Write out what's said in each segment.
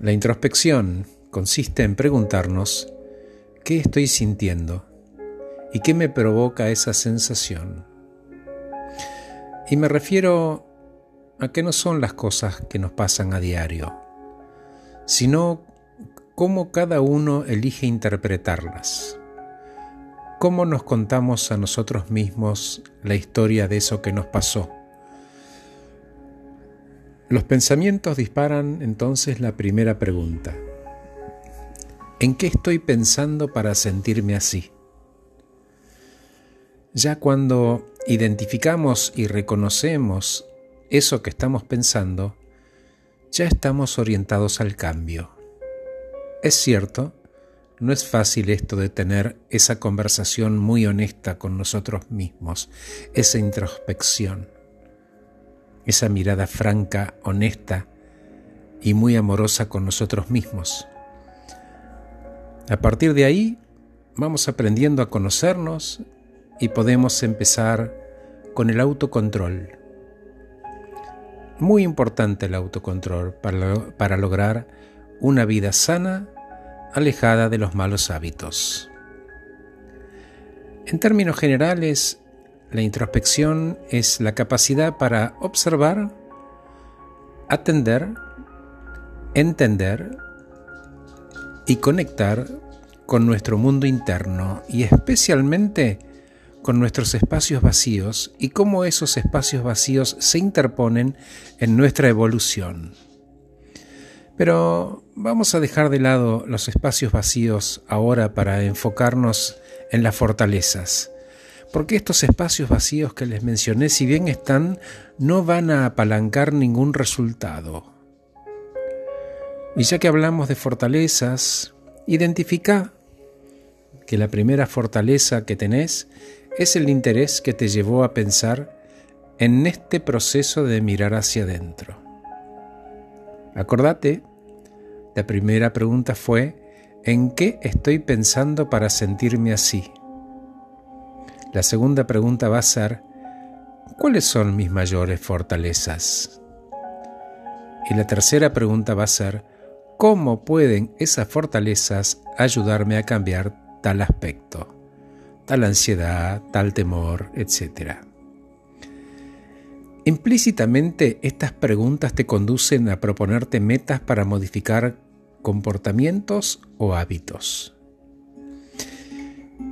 La introspección consiste en preguntarnos qué estoy sintiendo y qué me provoca esa sensación. Y me refiero a que no son las cosas que nos pasan a diario, sino cómo cada uno elige interpretarlas, cómo nos contamos a nosotros mismos la historia de eso que nos pasó. Los pensamientos disparan entonces la primera pregunta. ¿En qué estoy pensando para sentirme así? Ya cuando identificamos y reconocemos eso que estamos pensando, ya estamos orientados al cambio. Es cierto, no es fácil esto de tener esa conversación muy honesta con nosotros mismos, esa introspección, esa mirada franca, honesta y muy amorosa con nosotros mismos. A partir de ahí, vamos aprendiendo a conocernos y podemos empezar con el autocontrol. Muy importante el autocontrol para, para lograr una vida sana, alejada de los malos hábitos. En términos generales, la introspección es la capacidad para observar, atender, entender y conectar con nuestro mundo interno y especialmente con nuestros espacios vacíos y cómo esos espacios vacíos se interponen en nuestra evolución. Pero vamos a dejar de lado los espacios vacíos ahora para enfocarnos en las fortalezas, porque estos espacios vacíos que les mencioné, si bien están, no van a apalancar ningún resultado. Y ya que hablamos de fortalezas, identifica que la primera fortaleza que tenés es el interés que te llevó a pensar en este proceso de mirar hacia adentro. Acordate, la primera pregunta fue, ¿en qué estoy pensando para sentirme así? La segunda pregunta va a ser, ¿cuáles son mis mayores fortalezas? Y la tercera pregunta va a ser, ¿cómo pueden esas fortalezas ayudarme a cambiar tal aspecto? tal ansiedad, tal temor, etc. Implícitamente estas preguntas te conducen a proponerte metas para modificar comportamientos o hábitos.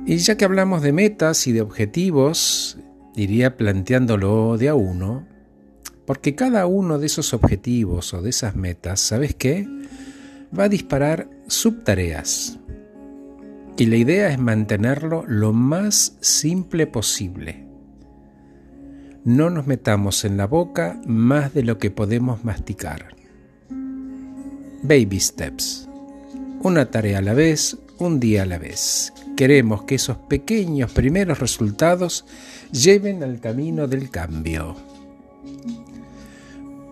Y ya que hablamos de metas y de objetivos, diría planteándolo de a uno, porque cada uno de esos objetivos o de esas metas, ¿sabes qué? Va a disparar subtareas y la idea es mantenerlo lo más simple posible. No nos metamos en la boca más de lo que podemos masticar. Baby steps. Una tarea a la vez, un día a la vez. Queremos que esos pequeños primeros resultados lleven al camino del cambio.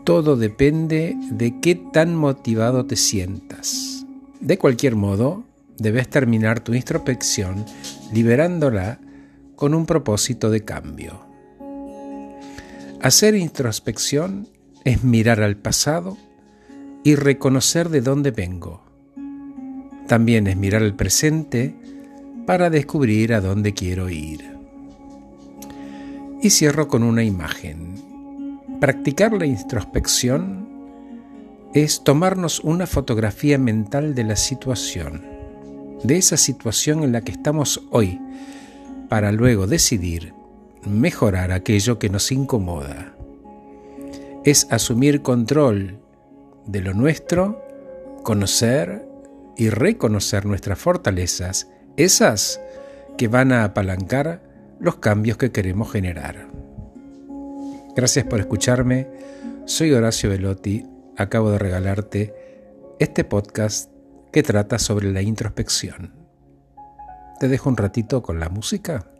Todo depende de qué tan motivado te sientas. De cualquier modo, debes terminar tu introspección liberándola con un propósito de cambio. Hacer introspección es mirar al pasado y reconocer de dónde vengo. También es mirar al presente para descubrir a dónde quiero ir. Y cierro con una imagen. Practicar la introspección es tomarnos una fotografía mental de la situación de esa situación en la que estamos hoy, para luego decidir mejorar aquello que nos incomoda. Es asumir control de lo nuestro, conocer y reconocer nuestras fortalezas, esas que van a apalancar los cambios que queremos generar. Gracias por escucharme. Soy Horacio Velotti. Acabo de regalarte este podcast que trata sobre la introspección. Te dejo un ratito con la música.